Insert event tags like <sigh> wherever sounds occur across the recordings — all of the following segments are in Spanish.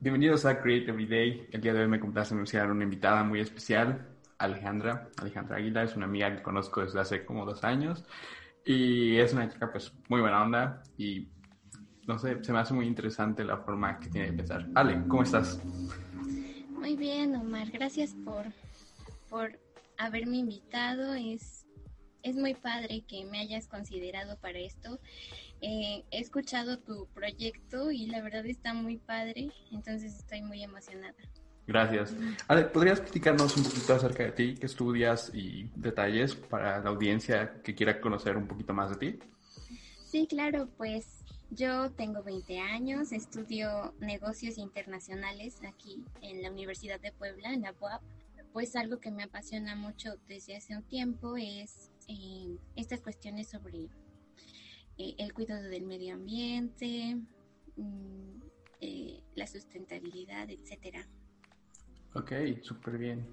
Bienvenidos a Create Every Day. El día de hoy me complace anunciar una invitada muy especial, Alejandra. Alejandra Aguilar es una amiga que conozco desde hace como dos años y es una chica pues muy buena onda y no sé, se me hace muy interesante la forma que tiene de pensar. Ale, ¿cómo estás? Muy bien, Omar. Gracias por, por haberme invitado. Es, es muy padre que me hayas considerado para esto eh, he escuchado tu proyecto y la verdad está muy padre, entonces estoy muy emocionada. Gracias. Ale, ¿podrías platicarnos un poquito acerca de ti, qué estudias y detalles para la audiencia que quiera conocer un poquito más de ti? Sí, claro, pues yo tengo 20 años, estudio negocios internacionales aquí en la Universidad de Puebla, en la UAP. Pues algo que me apasiona mucho desde hace un tiempo es eh, estas cuestiones sobre eh, el cuidado del medio ambiente, mm, eh, la sustentabilidad, etcétera. Ok, súper bien.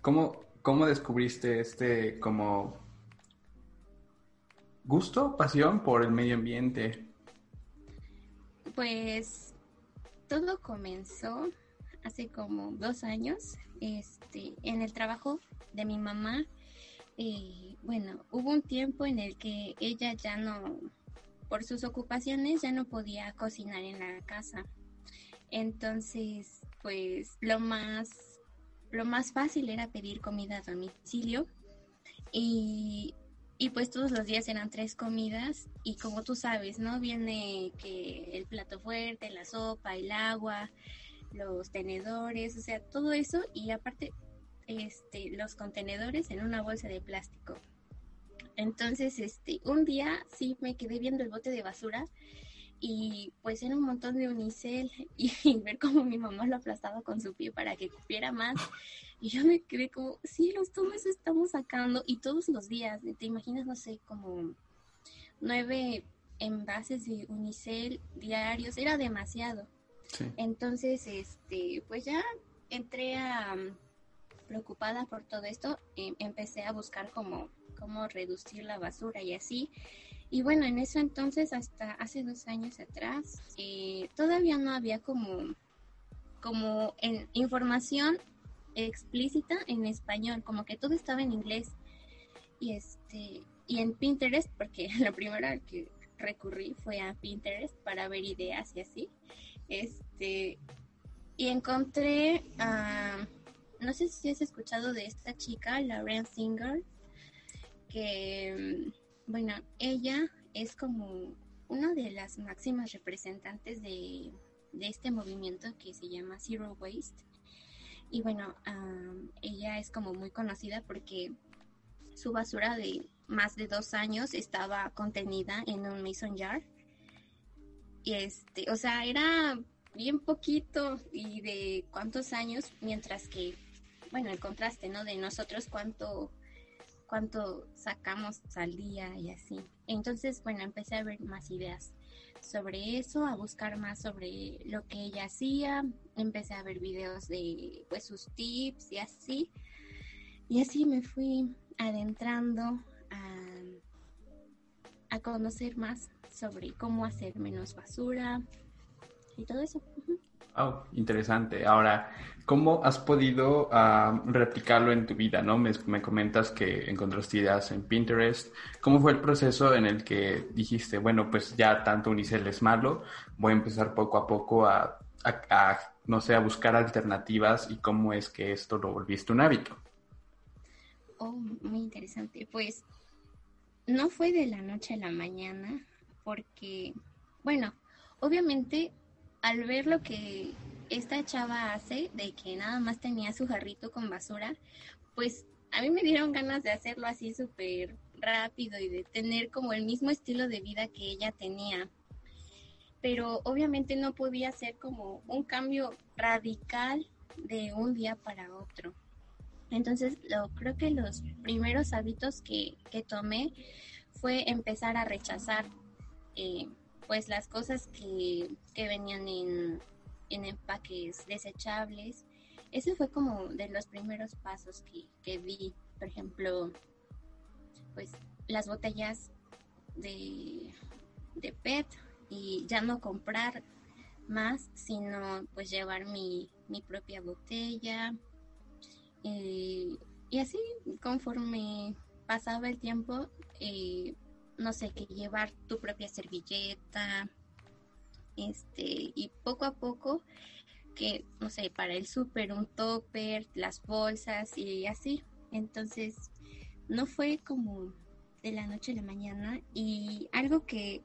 ¿Cómo, ¿Cómo descubriste este como gusto, pasión por el medio ambiente? Pues todo comenzó hace como dos años, este, en el trabajo de mi mamá. Eh, bueno, hubo un tiempo en el que ella ya no, por sus ocupaciones ya no podía cocinar en la casa. Entonces, pues lo más, lo más fácil era pedir comida a domicilio y, y pues todos los días eran tres comidas y como tú sabes, ¿no? Viene que el plato fuerte, la sopa, el agua, los tenedores, o sea, todo eso y aparte este, los contenedores en una bolsa de plástico. Entonces, este, un día sí me quedé viendo el bote de basura y pues era un montón de unicel <laughs> y, ver cómo mi mamá lo aplastaba con su pie para que cupiera más. Y yo me quedé como, sí, los todos estamos sacando y todos los días, te imaginas, no sé, como nueve envases de unicel diarios, era demasiado. Entonces, este, pues ya entré a preocupada por todo esto, em, empecé a buscar como cómo reducir la basura y así. Y bueno, en eso entonces, hasta hace dos años atrás, eh, todavía no había como, como información explícita en español, como que todo estaba en inglés. Y este, y en Pinterest, porque <laughs> la primera que recurrí fue a Pinterest para ver ideas y así. Este, y encontré, no sé si has escuchado de esta chica, Lauren Singer, que, mm, bueno, ella es como una de las máximas representantes de, este movimiento que se llama Zero Waste. Y bueno, ella es como muy conocida porque su basura de más de dos años estaba contenida en un mason jar. Y este, o sea, era bien poquito y de cuántos años, mientras que, bueno, el contraste, ¿no? De nosotros cuánto cuánto sacamos al día y así. Entonces, bueno, empecé a ver más ideas sobre eso, a buscar más sobre lo que ella hacía, empecé a ver videos de pues sus tips y así. Y así me fui adentrando a, a conocer más sobre cómo hacer menos basura y todo eso. Oh, interesante. Ahora, ¿cómo has podido replicarlo en tu vida? ¿no? Me, comentas que encontraste ideas en Pinterest. ¿Cómo fue el proceso en el que dijiste, bueno, pues ya tanto Unicel es malo, voy a empezar poco a poco a, no sé, a buscar alternativas y cómo es que esto lo volviste un hábito? Oh, muy interesante. Pues no fue de la noche a la mañana, porque, bueno, obviamente al ver lo que esta chava hace, de que nada más tenía su jarrito con basura, pues a mí me dieron ganas de hacerlo así súper rápido y de tener como el mismo estilo de vida que ella tenía. Pero obviamente no podía ser como un cambio radical de un día para otro. Entonces, lo, creo que los primeros hábitos que, que tomé fue empezar a rechazar eh, pues las cosas que, venían en, empaques desechables. Ese fue como de los primeros pasos que, que di. Por ejemplo, pues las botellas de, de PET y ya no comprar más, sino pues llevar mi, mi propia botella. Eh, y así, conforme pasaba el tiempo, eh, no sé, que llevar tu propia servilleta, este, y poco a poco, que, no sé, para el súper, un topper, las bolsas y así. Entonces, no fue como de la noche a la mañana y algo que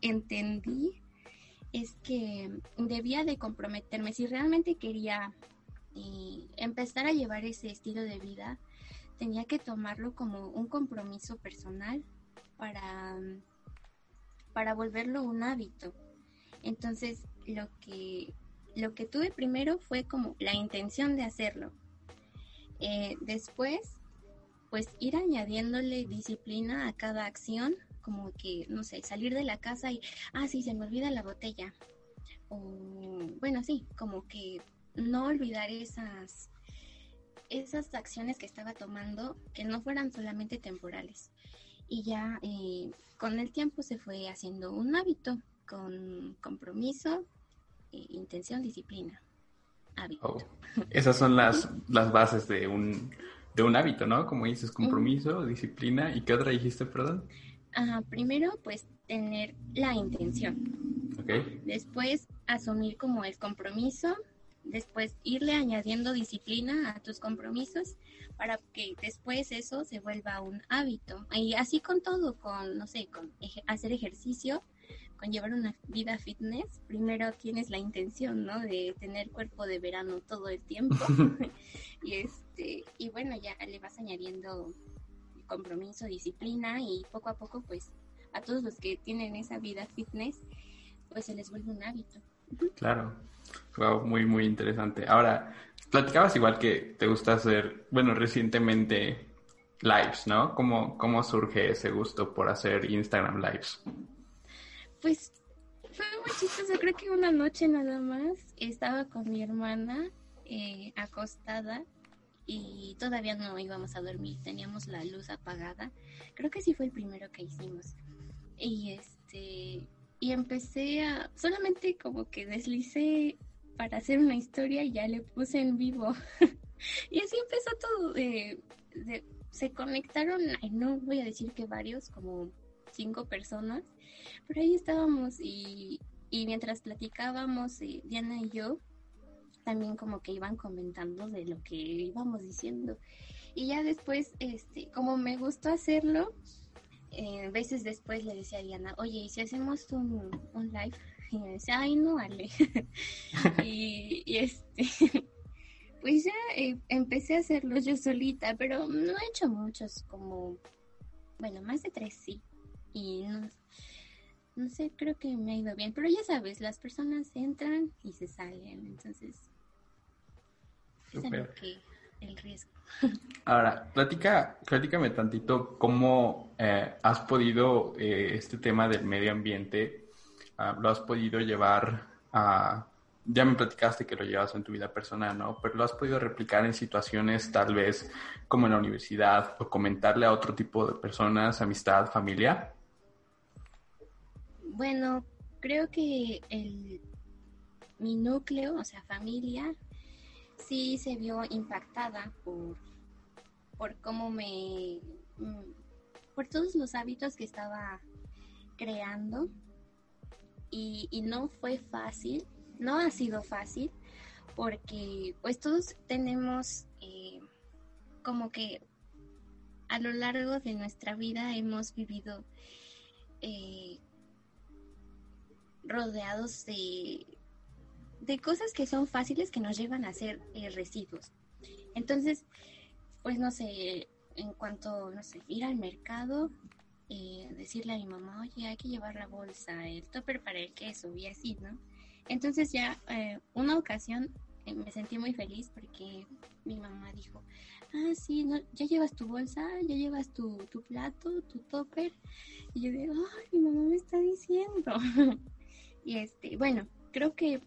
entendí es que debía de comprometerme si realmente quería eh, empezar a llevar ese estilo de vida tenía que tomarlo como un compromiso personal para para volverlo un hábito entonces lo que lo que tuve primero fue como la intención de hacerlo eh, después pues ir añadiéndole disciplina a cada acción, como que, no sé, salir de la casa y, ah, sí, se me olvida la botella. O, bueno, sí, como que no olvidar esas, esas acciones que estaba tomando, que no fueran solamente temporales. Y ya eh, con el tiempo se fue haciendo un hábito, con compromiso, eh, intención, disciplina. Hábito. Oh, esas son las, las bases de un de un hábito, ¿no? Como dices, compromiso, disciplina. ¿Y qué otra dijiste, perdón? Primero, pues tener la intención. Ok. Después, asumir como el compromiso. Después, irle añadiendo disciplina a tus compromisos para que después eso se vuelva un hábito. Y así con todo, con, no sé, con hacer ejercicio, con llevar una vida fitness, primero tienes la intención, ¿no? De tener cuerpo de verano todo el tiempo. <laughs> <laughs> y este, y bueno, ya le vas añadiendo compromiso, disciplina y poco a poco, pues, a todos los que tienen esa vida fitness, pues se les vuelve un hábito. Claro. Wow, muy, muy interesante. Ahora, platicabas igual que te gusta hacer, bueno, recientemente lives, ¿no? ¿Cómo, cómo surge ese gusto por hacer Instagram lives? Pues fue muy chistoso, creo que una noche nada más estaba con mi hermana eh, acostada y todavía no íbamos a dormir, teníamos la luz apagada. Creo que sí fue el primero que hicimos. Y este y empecé a solamente como que deslicé para hacer una historia y ya le puse en vivo. <laughs> y así empezó todo. De, se conectaron, no voy a decir que varios, como cinco personas, pero ahí estábamos y, mientras platicábamos, eh, Diana y yo, también como que iban comentando de lo que íbamos diciendo. Y ya después, este, como me gustó hacerlo, eh, veces después le decía a Diana, oye, ¿y si hacemos un, live? Y me decía, ay, no, vale. <laughs> y, este, <laughs> pues ya eh, empecé a hacerlo yo solita, pero no he hecho muchos, como, bueno, más de tres sí. Y no, no sé, creo que me ha ido bien, pero ya sabes, las personas entran y se salen, entonces es que el riesgo. Ahora, platica, platícame tantito cómo eh, has podido eh, este tema del medio ambiente, ah, lo has podido llevar a, ya me platicaste que lo llevas en tu vida personal, ¿no? Pero lo has podido replicar en situaciones tal vez como en la universidad o comentarle a otro tipo de personas, amistad, familia. Bueno, creo que el, mi núcleo, o sea, familia, sí se vio impactada por, por cómo me... Mm, por todos los hábitos que estaba creando. Y, no fue fácil, no ha sido fácil porque pues todos tenemos eh, como que a lo largo de nuestra vida hemos vivido eh, rodeados de, de cosas que son fáciles que nos llevan a ser eh, residuos. Entonces, pues no sé, en cuanto, no sé, ir al mercado, eh, decirle a mi mamá, oye, hay que llevar la bolsa, el topper para el queso y así, ¿no? Entonces ya eh, una ocasión me sentí muy feliz porque mi mamá dijo, ah, sí, ya llevas tu bolsa, ya llevas tu, tu plato, tu topper. Y yo digo, ay, mi mamá me está diciendo. <laughs> Y este, bueno, creo que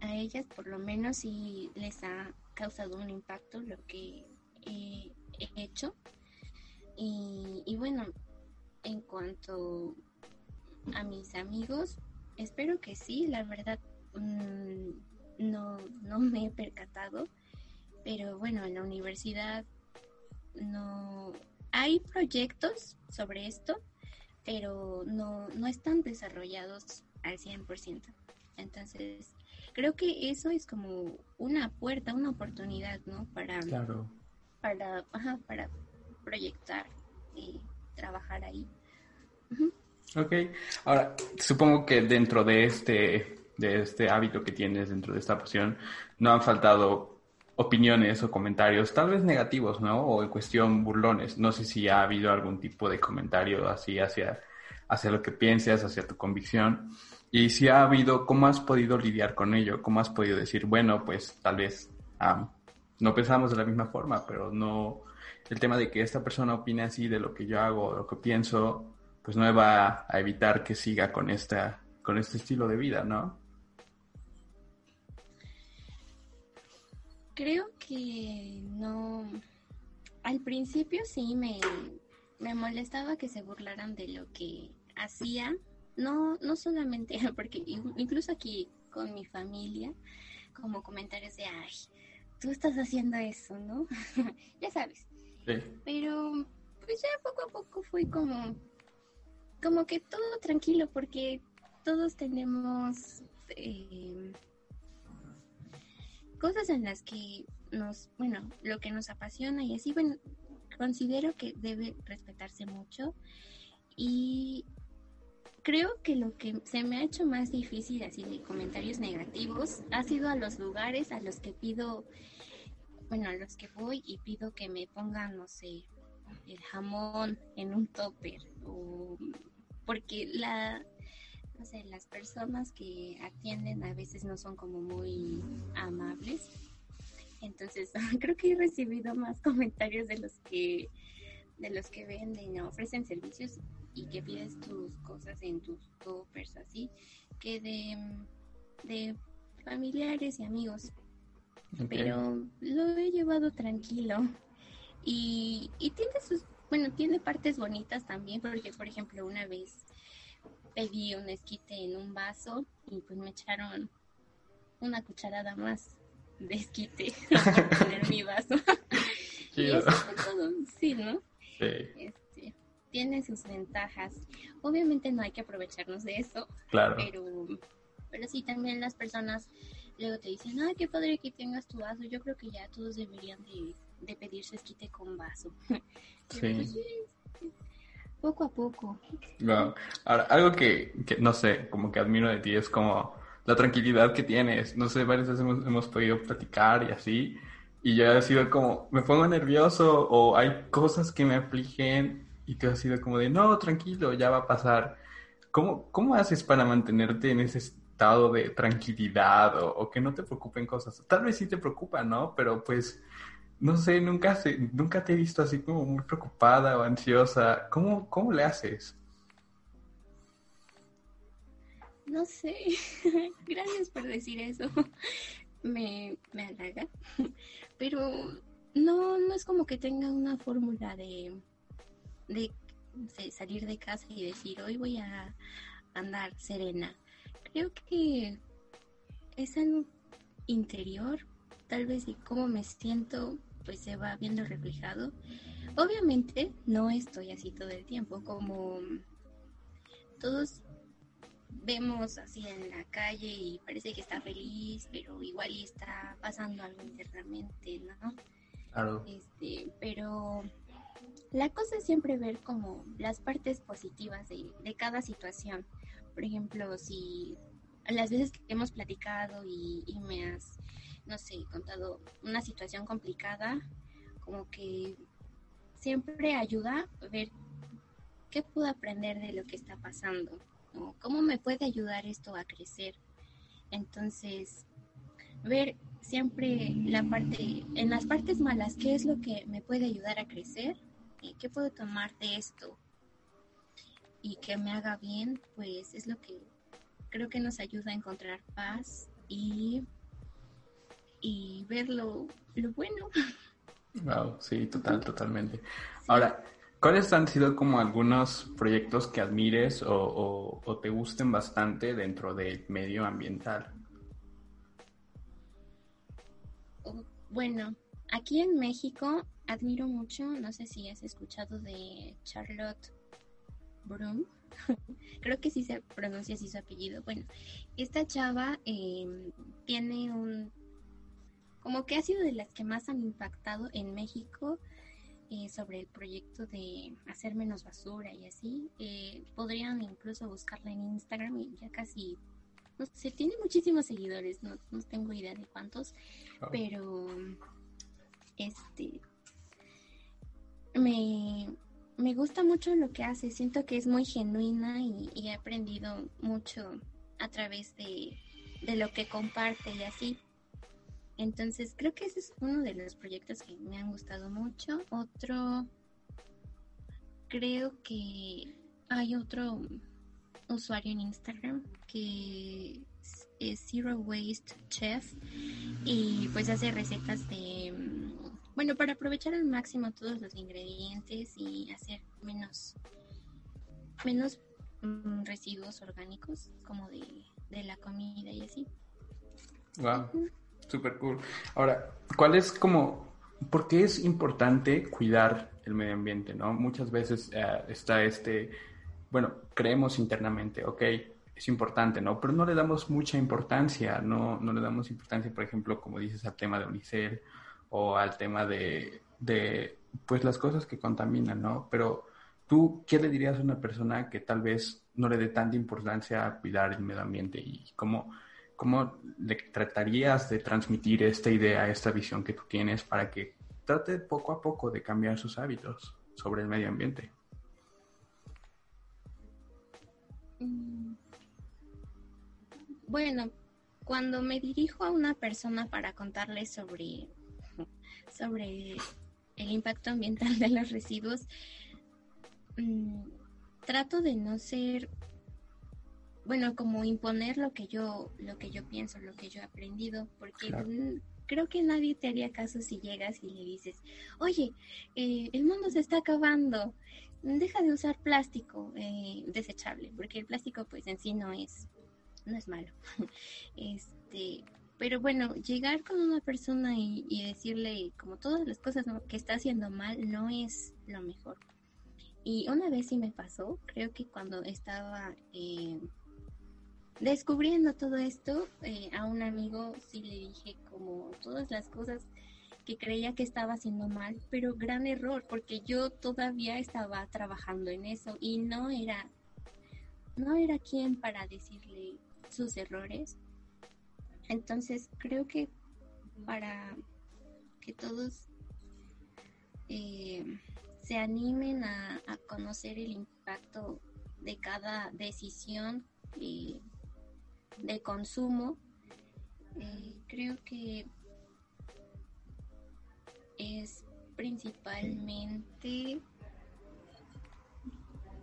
a ellas por lo menos sí les ha causado un impacto lo que he, hecho. Y, bueno, en cuanto a mis amigos, espero que sí, la verdad, mm, no, no <laughs> me he percatado, pero bueno, en la universidad no hay proyectos sobre esto, pero no, no están desarrollados al 100%. Entonces, creo que eso es como una puerta, una oportunidad, ¿no? Para, para, para proyectar y trabajar ahí. Ok, ahora supongo que dentro de este, de este hábito que tienes, dentro de esta pasión, no han faltado opiniones o comentarios, tal vez negativos, ¿no? O en cuestión burlones. No sé si ha habido algún tipo de comentario así hacia, hacia lo que piensas, hacia tu convicción. Y si ha habido, ¿cómo has podido lidiar con ello? ¿Cómo has podido decir, bueno, pues tal vez no pensamos de la misma forma, pero no, el tema de que esta persona opine así de lo que yo hago, de lo que pienso, pues no me va a evitar que siga con esta, con este estilo de vida, ¿no? Creo que no. Al principio sí me, me molestaba que se burlaran de lo que hacía. No, no solamente, <laughs> porque incluso aquí con mi familia, como comentarios de, ay, tú estás haciendo eso, ¿no? <laughs> ya sabes. Pero pues ya poco a poco fui como como que todo tranquilo porque todos tenemos eh, cosas en las que nos, bueno, lo que nos apasiona y así, bueno, considero que debe respetarse mucho y creo que lo que se me ha hecho más difícil así de comentarios negativos ha sido a los lugares a los que pido, bueno, a los que voy y pido que me pongan, no sé, el jamón en un topper o porque la no sé, las personas que atienden a veces no son como muy amables. Entonces, <laughs> creo que he recibido más <laughs> comentarios de los que de los que venden o ofrecen servicios y que pides tus cosas en tus toppers así que de, de familiares y amigos. Pero lo he llevado tranquilo y, y tiene sus bueno, tiene partes bonitas también, porque por ejemplo una vez pedí un esquite en un vaso y pues me echaron una cucharada más de esquite <laughs> en mi vaso. <laughs> y eso fue todo, sí, ¿no? Sí. Este, tiene sus ventajas. Obviamente no hay que aprovecharnos de eso. Claro. Pero, pero sí, también las personas luego te dicen, ay, qué padre que tengas tu vaso. Yo creo que ya todos deberían de de pedirse esquite con vaso. <laughs> Sí. poco a poco. Ahora, algo que, no sé, como que admiro de ti es como la tranquilidad que tienes. No sé, varias veces hemos, hemos podido platicar y así. Y yo he sido como, me pongo nervioso o hay cosas que me afligen y tú has sido como de, no, tranquilo, ya va a pasar. ¿Cómo, cómo haces para mantenerte en ese estado de tranquilidad o, o, que no te preocupen cosas? Tal vez sí te preocupan, ¿no? Pero pues no sé, nunca, se, nunca te he visto así como muy preocupada o ansiosa. ¿Cómo, cómo le haces? No sé, <laughs> gracias por decir eso. <laughs> me, me halaga. <laughs> Pero no, no es como que tenga una fórmula de, de, de salir de casa y decir, hoy voy a andar serena. Creo que es interior, tal vez y cómo me siento pues se va viendo reflejado. Obviamente no estoy así todo el tiempo, como todos vemos así en la calle y parece que está feliz, pero igual está pasando algo internamente, ¿no? Claro. Este, pero la cosa es siempre ver como las partes positivas de, de cada situación. Por ejemplo, si las veces que hemos platicado y, me has no sé, contado una situación complicada, como que siempre ayuda a ver qué puedo aprender de lo que está pasando, cómo me puede ayudar esto a crecer. Entonces, ver siempre la parte, en las partes malas, qué es lo que me puede ayudar a crecer, qué puedo tomar de esto y que me haga bien, pues es lo que creo que nos ayuda a encontrar paz y y ver lo, bueno. <laughs> Wow, sí, total, totalmente. Ahora, ¿cuáles han sido como algunos proyectos que admires o, te gusten bastante dentro del medio ambiental? bueno, aquí en México admiro mucho, no sé si has escuchado de Charlotte Broom. <laughs> Creo que sí se pronuncia así su apellido. Bueno, esta chava em, tiene un... como que ha sido de las que más han impactado en México eh, sobre el proyecto de hacer menos basura y así. Eh, podrían incluso buscarla en Instagram y ya casi no sé, tiene muchísimos seguidores, no, no tengo idea de cuántos, ah. pero este me, me gusta mucho lo que hace, siento que es muy genuina y, he aprendido mucho a través de, de, lo que comparte y así. Entonces creo que ese es uno de los proyectos que me han gustado mucho. Otro, creo que hay otro usuario en Instagram que es Zero Waste Chef y pues hace recetas de, bueno, para aprovechar al máximo todos los ingredientes y hacer menos, menos mm, residuos orgánicos como de, la comida y así. Wow, super cool. Ahora, ¿cuál es como, por qué es importante cuidar el medio ambiente, no? Muchas veces eh, está este bueno, creemos internamente, ok, es importante, ¿no? Pero no le damos mucha importancia, no, no le damos importancia, por ejemplo, como dices, al tema de Unicel o al tema de, de, pues, las cosas que contaminan, ¿no? Pero tú, ¿qué le dirías a una persona que tal vez no le dé tanta importancia a cuidar el medio ambiente y cómo, cómo le tratarías de transmitir esta idea, esta visión que tú tienes para que trate poco a poco de cambiar sus hábitos sobre el medio ambiente? Mm. Bueno, cuando me dirijo a una persona para contarle sobre, sobre el impacto ambiental de los residuos, mm, trato de no ser, bueno, como imponer lo que yo, lo que yo pienso, lo que yo he aprendido, porque creo que nadie te haría caso si llegas y le dices, oye, eh, el mundo se está acabando, deja de usar plástico eh, desechable, porque el plástico pues en sí no es, no es malo. <laughs> este, pero bueno, llegar con una persona y, decirle como todas las cosas que está haciendo mal no es lo mejor. Y una vez sí me pasó, creo que cuando estaba eh, descubriendo todo esto, eh, a un amigo sí le dije como todas las cosas que creía que estaba haciendo mal, pero gran error, porque yo todavía estaba trabajando en eso y no era, no era quien para decirle sus errores. Entonces creo que para que todos eh, se animen a, conocer el impacto de cada decisión eh, de consumo, eh, creo que es principalmente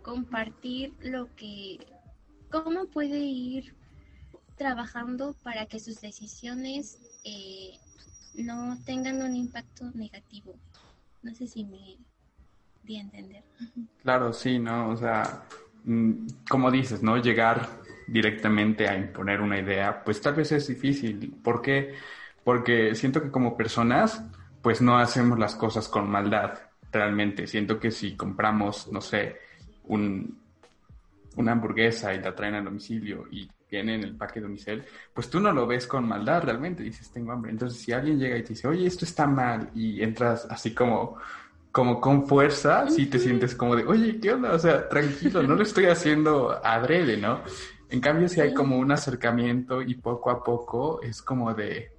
compartir lo que, cómo puede ir trabajando para que sus decisiones eh, no tengan un impacto negativo. No sé si me di a entender. Claro, sí, ¿no? O sea, mm, como dices, ¿no? Llegar directamente a imponer una idea, pues tal vez es difícil. ¿Por qué? Porque siento que como personas pues no hacemos las cosas con maldad, realmente. Siento que si compramos, no sé, un, una hamburguesa y la traen al domicilio y viene en el paquete de domicilio, pues tú no lo ves con maldad realmente, dices, tengo hambre. Entonces, si alguien llega y te dice, oye, esto está mal, y entras así como, como con fuerza, si te sientes como de, oye, ¿qué onda? O sea, tranquilo, no lo estoy haciendo adrede, ¿no? En cambio, si hay como un acercamiento y poco a poco es como de,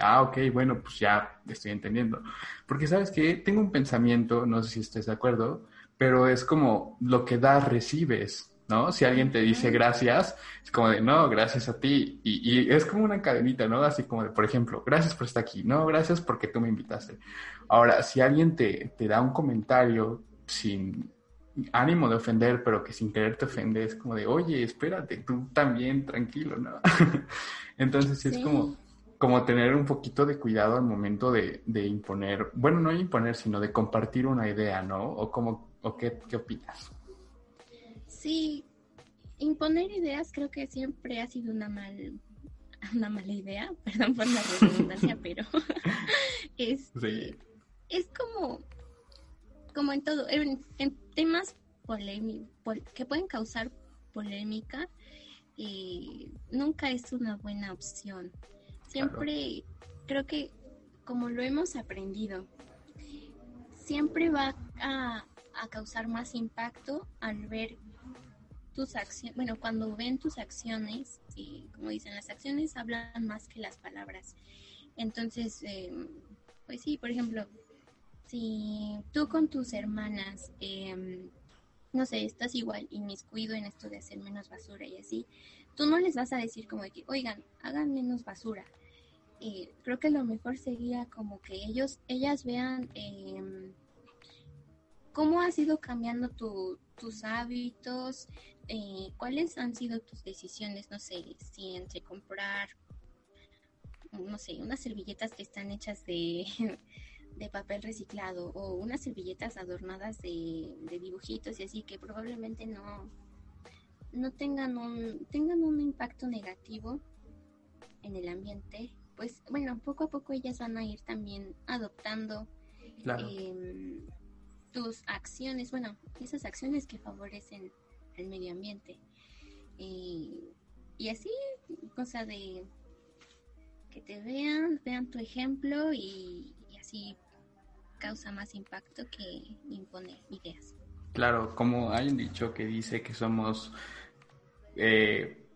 ah, ok, bueno, pues ya estoy entendiendo. Porque sabes que tengo un pensamiento, no sé si estés de acuerdo, pero es como lo que das, recibes, ¿no? Si alguien te dice gracias, es como de, no, gracias a ti. Y, es como una cadenita, ¿no? Así como de, por ejemplo, gracias por estar aquí, no, gracias porque tú me invitaste. Ahora, si alguien te, te da un comentario sin ánimo de ofender, pero que sin querer te ofende, es como de, oye, espérate, tú también, tranquilo, ¿no? <laughs> Entonces es como como tener un poquito de cuidado al momento de, imponer, bueno, no imponer, sino de compartir una idea, ¿no? ¿O, como, o qué, qué opinas? Sí, imponer ideas creo que siempre ha sido una mal, <laughs> una mala idea, <laughs> perdón por la redundancia, <laughs> pero es, este, es como, como en todo, en, temas polémicos que pueden causar polémica, eh, nunca es una buena opción. Siempre creo que como lo hemos aprendido, siempre va a, a causar más impacto al ver tus acciones, bueno, cuando ven tus acciones, y como dicen, las acciones hablan más que las palabras. Entonces, em, pues sí, por ejemplo, si tú con tus hermanas, em, no sé, estás igual inmiscuido en esto de hacer menos basura y así, tú no les vas a decir como que, oigan, hagan menos basura. Creo que lo mejor sería como que ellos, ellas vean eh, cómo has ido cambiando tus hábitos, eh, cuáles han sido tus decisiones, no sé, si entre comprar, no sé, unas servilletas que están hechas de, <laughs> papel reciclado o unas servilletas adornadas de, dibujitos y así que probablemente no, no tengan un, tengan un impacto negativo en el ambiente, pues bueno, poco a poco ellas van a ir también adoptando em, tus acciones, bueno, esas acciones que favorecen el medio ambiente. y así, cosa de que te vean, vean tu ejemplo y, así causa más impacto que impone ideas. Claro, como hay un dicho que dice que somos, eh,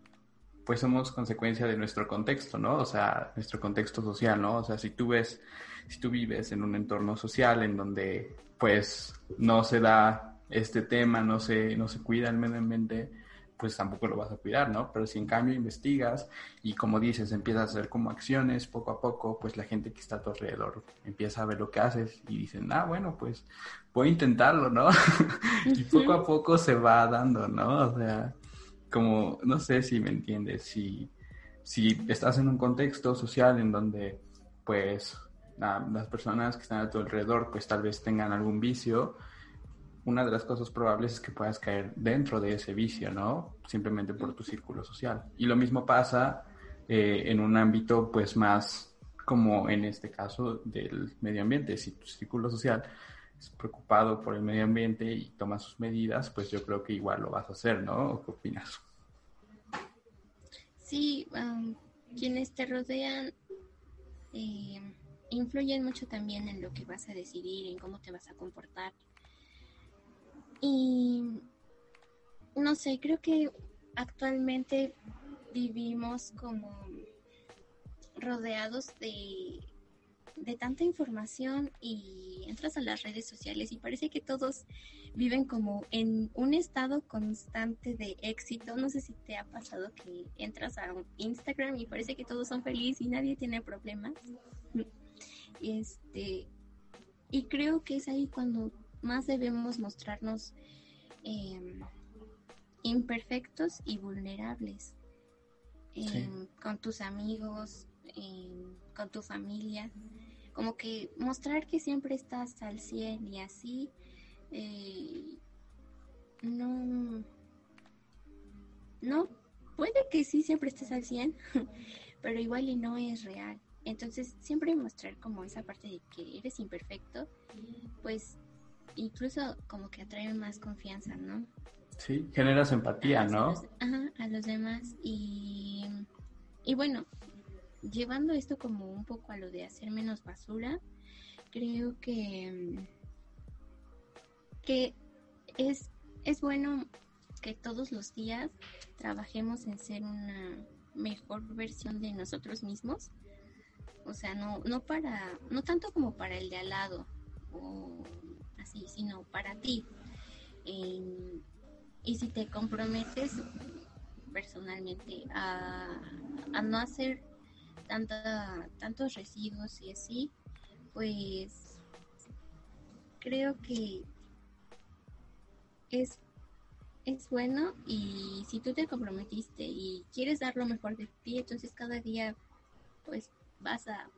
pues somos consecuencia de nuestro contexto, ¿no? O sea, nuestro contexto social, ¿no? O sea, si tú ves, si tú vives en un entorno social en donde pues no se da este tema, no se, no se cuida el medio ambiente, pues tampoco lo vas a cuidar, ¿no? Pero si en cambio investigas y como dices, empiezas a hacer como acciones poco a poco, pues la gente que está a tu alrededor empieza a ver lo que haces y dicen, ah, bueno, pues voy a intentarlo, ¿no? <laughs> y poco a poco se va dando, ¿no? O sea, como, no sé si me entiendes, si, si estás en un contexto social en donde, pues, las personas que están a tu alrededor pues tal vez tengan algún vicio, una de las cosas probables es que puedas caer dentro de ese vicio, ¿no? Simplemente por tu círculo social. Y lo mismo pasa eh, en un ámbito pues más como en este caso del medio ambiente. Si tu círculo social es preocupado por el medio ambiente y toma sus medidas, pues yo creo que igual lo vas a hacer, ¿no? ¿Qué opinas? Sí, quienes te rodean eh, influyen mucho también en lo que vas a decidir, en cómo te vas a comportar. Y no sé, creo que actualmente vivimos como rodeados de, de tanta información y entras a las redes sociales y parece que todos viven como en un estado constante de éxito. No sé si te ha pasado que entras a Instagram y parece que todos son felices y nadie tiene problemas. Este, y creo que es ahí cuando más debemos mostrarnos em, imperfectos y vulnerables em, con tus amigos, em, con tu familia. Como que mostrar que siempre estás al 100 y así eh, no no puede que sí siempre estés al 100 <laughs> pero igual y no es real entonces, siempre mostrar como esa parte de que eres imperfecto, pues incluso como que atrae más confianza, ¿no? Sí, generas empatía, ¿no? ajá, a los demás. Y, y bueno, llevando esto como un poco a lo de hacer menos basura, creo que, que es, es bueno que todos los días trabajemos en ser una mejor versión de nosotros mismos o sea, no, no para, no tanto como para el de al lado o así, sino para ti. y si te comprometes personalmente a, a no hacer tanta, tantos residuos y así, pues creo que es, es bueno y si tú te comprometiste y quieres dar lo mejor de ti, entonces cada día pues vas a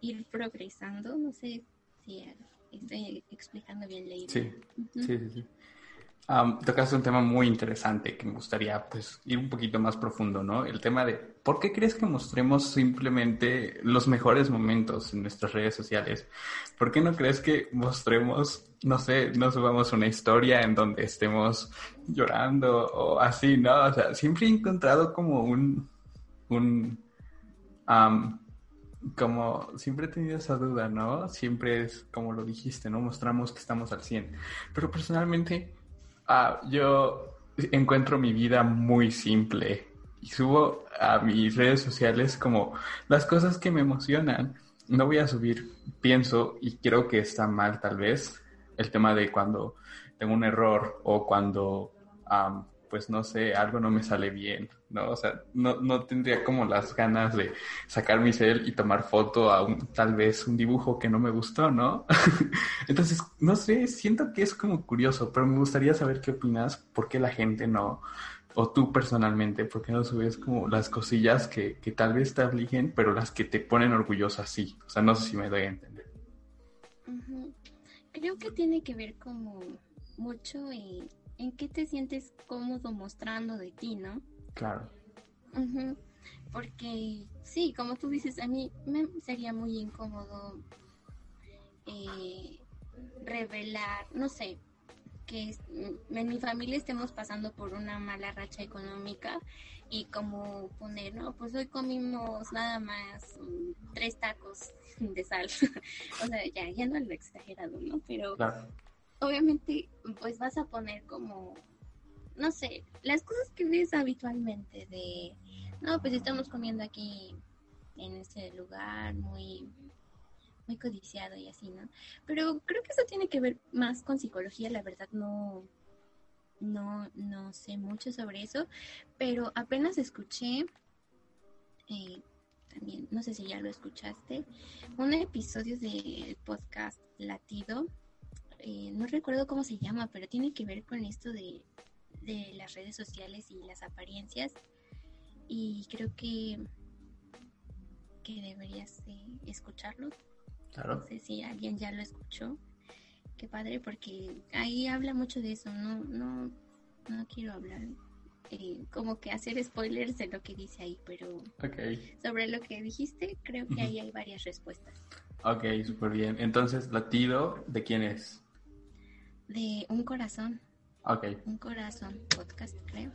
ir progresando. No sé si estoy explicando bien la idea. Sí, sí, sí, tocaste un tema muy interesante que me gustaría pues ir un poquito más profundo, ¿no? El tema de ¿por qué crees que mostremos simplemente los mejores momentos en nuestras redes sociales? ¿Por qué no crees que mostremos, no sé, no subamos una historia en donde estemos llorando o así, ¿no? O sea, siempre he encontrado como un, un, como siempre he tenido esa duda, ¿no? Siempre es como lo dijiste, ¿no? Mostramos que estamos al 100. Pero personalmente Ah, yo encuentro mi vida muy simple y subo a mis redes sociales como las cosas que me emocionan. No voy a subir, pienso, y creo que está mal tal vez, el tema de cuando tengo un error o cuando pues no sé, algo no me sale bien, ¿no? O sea, no, no tendría como las ganas de sacar mi cel y tomar foto a un, tal vez un dibujo que no me gustó, ¿no? <laughs> Entonces, no sé, siento que es como curioso, pero me gustaría saber qué opinas, por qué la gente no, o tú personalmente, por qué no subes como las cosillas que, que tal vez te obliguen, pero las que te ponen orgullosa sí. O sea, no sé si me doy a entender. Creo que tiene que ver como mucho en en qué te sientes cómodo mostrando de ti, ¿no? Claro. Porque sí, como tú dices, a mí me sería muy incómodo eh, revelar, no sé, que en mi familia estemos pasando por una mala racha económica y como poner, no, pues hoy comimos nada más mm, tres tacos <laughs> de sal. <laughs> o sea, ya, ya no lo exagerado, ¿no? Pero obviamente pues vas a poner como, no sé, las cosas que ves habitualmente de, no, pues estamos comiendo aquí en este lugar muy muy codiciado y así, ¿no? Pero creo que eso tiene que ver más con psicología, la verdad no no no sé mucho sobre eso, pero apenas escuché eh, también, no sé si ya lo escuchaste, un episodio del podcast Latido eh, no recuerdo cómo se llama, pero tiene que ver con esto de, las redes sociales y las apariencias. Y creo que, que deberías escucharlo. Claro. No sé si alguien ya lo escuchó. Qué padre, porque ahí habla mucho de eso. No, no, no quiero hablar eh, como que hacer spoilers de lo que dice ahí, pero sobre lo que dijiste, creo que ahí hay varias respuestas. Ok, súper bien. Entonces, latido, ¿de quién es? De Un Corazón. Ok. Un Corazón podcast, creo.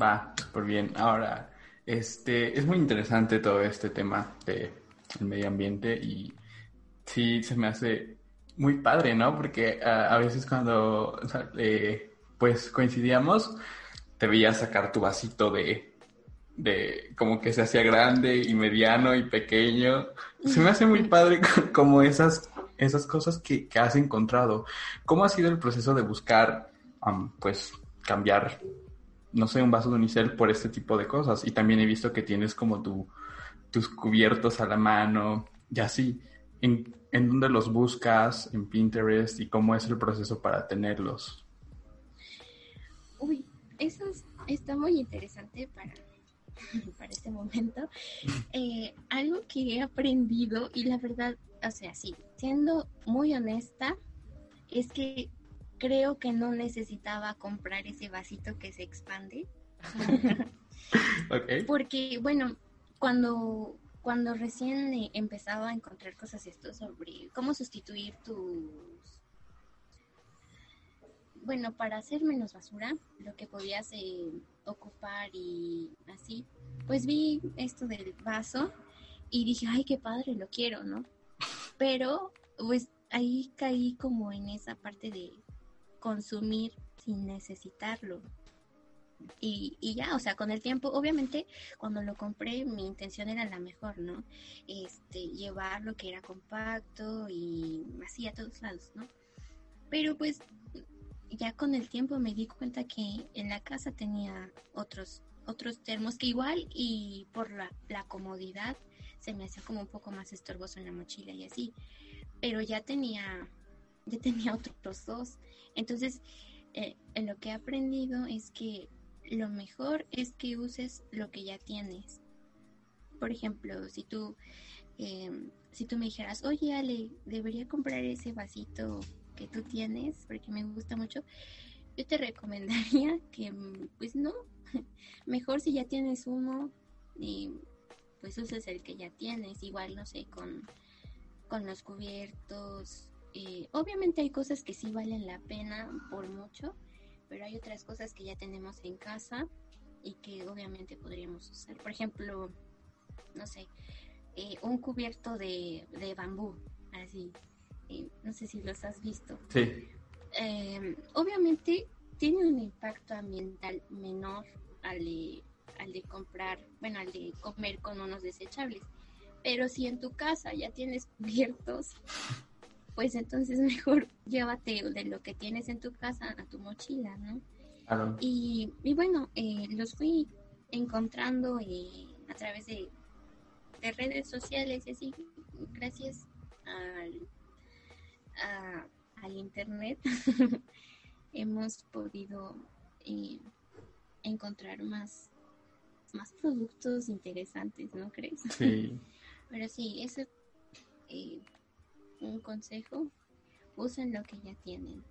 Va, súper bien. Ahora, este, es muy interesante todo este tema de el medio ambiente y sí se me hace muy padre, ¿no? Porque a veces cuando pues coincidíamos, te veía sacar tu vasito de, de como que se hacía grande y mediano y pequeño. Se me hace muy padre <laughs> como esas esas cosas que, has encontrado. ¿Cómo ha sido el proceso de buscar, pues, cambiar, no sé, un vaso de unicel por este tipo de cosas? Y también he visto que tienes como tu, tus cubiertos a la mano y así. ¿En, ¿En dónde los buscas? ¿En Pinterest? ¿Y cómo es el proceso para tenerlos? Uy, eso está muy interesante para <laughs> para este momento, <laughs> eh, algo que he aprendido y la verdad o sea, sí, siendo muy honesta, es que creo que no necesitaba comprar ese vasito que se expande. <laughs> Porque, bueno, cuando, cuando recién empezaba a encontrar cosas esto sobre cómo sustituir tus... Bueno, para hacer menos basura, lo que podías eh, ocupar y así, pues vi esto del vaso y dije, ay, qué padre, lo quiero, ¿no? Pero pues ahí caí como en esa parte de consumir sin necesitarlo. Y, y, ya, o sea, con el tiempo, obviamente, cuando lo compré, mi intención era la mejor, ¿no? Este, llevar que era compacto y así a todos lados, ¿no? Pero pues ya con el tiempo me di cuenta que en la casa tenía otros, otros termos que igual y por la, la comodidad se me hacía como un poco más estorboso en la mochila y así. Pero ya tenía, ya tenía otros dos. Entonces, eh, lo que he aprendido es que lo mejor es que uses lo que ya tienes. Por ejemplo, si tú, em, si tú me dijeras, oye Ale, debería comprar ese vasito que tú tienes porque me gusta mucho, yo te <laughs> recomendaría que, pues no, <laughs> mejor si ya tienes uno, y pues uses el que ya tienes, igual, no sé, con, con los cubiertos. Eh, obviamente hay cosas que sí valen la pena por mucho, pero hay otras cosas que ya tenemos en casa y que obviamente podríamos usar. Por ejemplo, no sé, eh, un cubierto de, de bambú, así. Eh, no sé si los has visto. Sí. Obviamente tiene un impacto ambiental menor al de, al de comprar, bueno, al de comer con unos desechables. Pero si en tu casa ya tienes cubiertos, pues entonces <laughs> mejor llévate de lo que tienes en tu casa a tu mochila, ¿no? Y, y, bueno, eh, los fui encontrando eh, a través de, de, redes sociales y así, gracias al, al internet, <laughs> hemos podido eh, encontrar más, más productos interesantes, ¿no crees? Sí. <laughs> Pero sí, ese eh, un consejo, usen lo que ya tienen.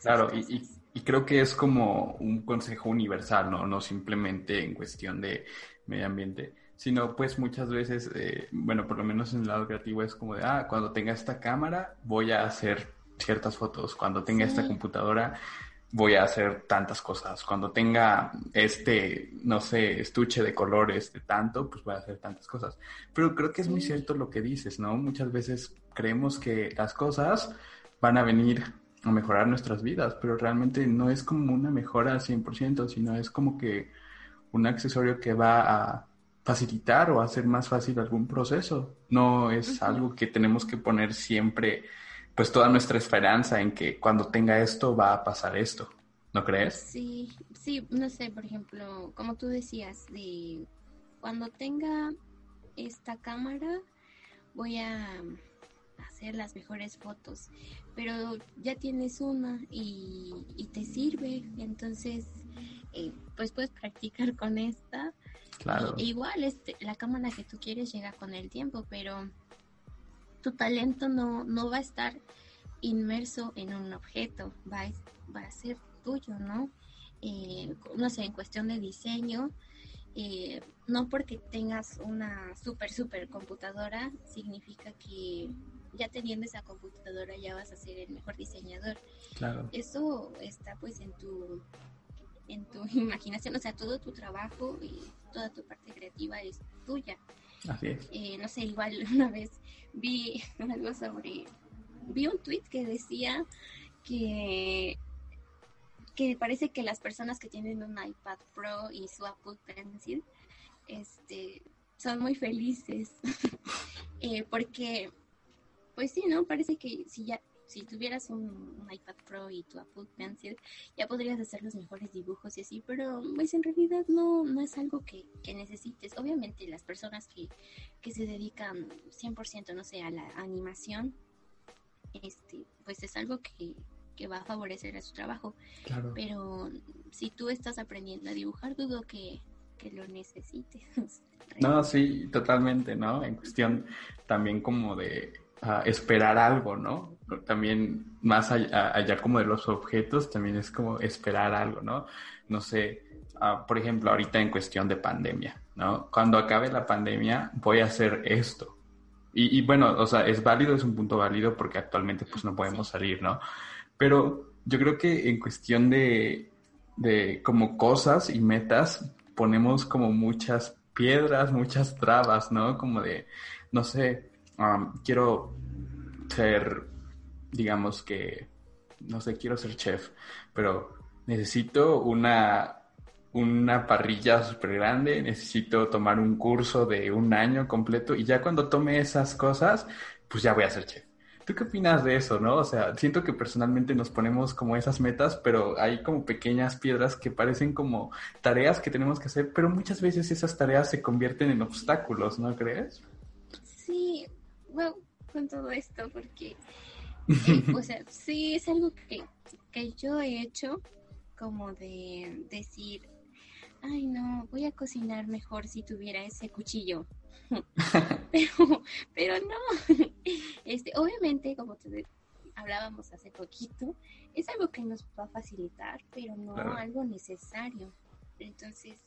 Claro, y, y, creo que es como un consejo universal, ¿no? No simplemente en cuestión de medio ambiente, sino pues muchas veces, eh, bueno, por lo menos en el lado creativo es como de, ah, cuando tenga esta cámara voy a hacer ciertas fotos, cuando tenga esta computadora voy a hacer tantas cosas. Cuando tenga este, no sé, estuche de colores de tanto, pues voy a hacer tantas cosas. Pero creo que es muy cierto lo que dices, ¿no? Muchas veces creemos que las cosas van a venir a mejorar nuestras vidas, pero realmente no es como una mejora al 100%, sino es como que un accesorio que va a facilitar o hacer más fácil algún proceso. No es algo que tenemos que poner siempre pues toda nuestra esperanza en que cuando tenga esto va a pasar esto, ¿no crees? Sí, sí, no sé, por ejemplo, como tú decías, de cuando tenga esta cámara voy a hacer las mejores fotos, pero ya tienes una y, te sirve, entonces eh, pues puedes practicar con esta. Claro. igual este, la cámara que tú quieres llega con el tiempo, pero tu talento no, no va a estar inmerso en un objeto, va a, va a ser tuyo, ¿no? Eh, no sé, en cuestión de diseño, eh, no porque tengas una super, super computadora, significa que ya teniendo esa computadora ya vas a ser el mejor diseñador. Claro. Eso está pues en tu en tu <laughs> imaginación, o sea, todo tu trabajo y toda tu parte creativa es tuya. Eh, no sé, igual <laughs> una vez vi <laughs> algo sobre, vi un tweet que decía que que parece que las personas que tienen un iPad Pro y su Apple Pencil este, son muy felices <laughs> eh, porque pues sí, ¿no? Parece que si ya si tuvieras un, iPad Pro y tu Apple Pencil, ya podrías hacer los mejores dibujos y así, pero pues en realidad no, no es algo que, necesites. Obviamente las personas que, que se dedican 100%, no sé, a la animación, este, pues es algo que, que va a favorecer a su trabajo. Pero si tú estás aprendiendo a dibujar, dudo que, que lo necesites. <laughs> no, sí, totalmente, ¿no? En cuestión también como de esperar algo, ¿no? También más allá, como de los objetos, también es como esperar algo, ¿no? No sé, ah, por ejemplo, ahorita en cuestión de pandemia, ¿no? Cuando acabe la pandemia voy a hacer esto. Y, bueno, o sea, es válido, es un punto válido porque actualmente pues no podemos salir, ¿no? Pero yo creo que en cuestión de, de como cosas y metas, ponemos como muchas piedras, muchas trabas, ¿no? Como de, no sé, quiero ser, digamos que, no sé, quiero ser chef, pero necesito una, una parrilla súper grande, necesito tomar un curso de un año completo y ya cuando tome esas cosas, pues ya voy a ser chef. ¿Tú qué opinas de eso, no? O sea, siento que personalmente nos ponemos como esas metas, pero hay como pequeñas piedras que parecen como tareas que tenemos que hacer, pero muchas veces esas tareas se convierten en obstáculos, ¿no crees? Bueno, con todo esto, porque, <laughs> eh, o sea, sí es algo que, que yo he hecho, como de decir, ay no, voy a cocinar mejor si tuviera ese cuchillo. <laughs> pero, pero no, este, obviamente, como te, hablábamos hace poquito, es algo que nos va a facilitar, pero no algo necesario. Entonces,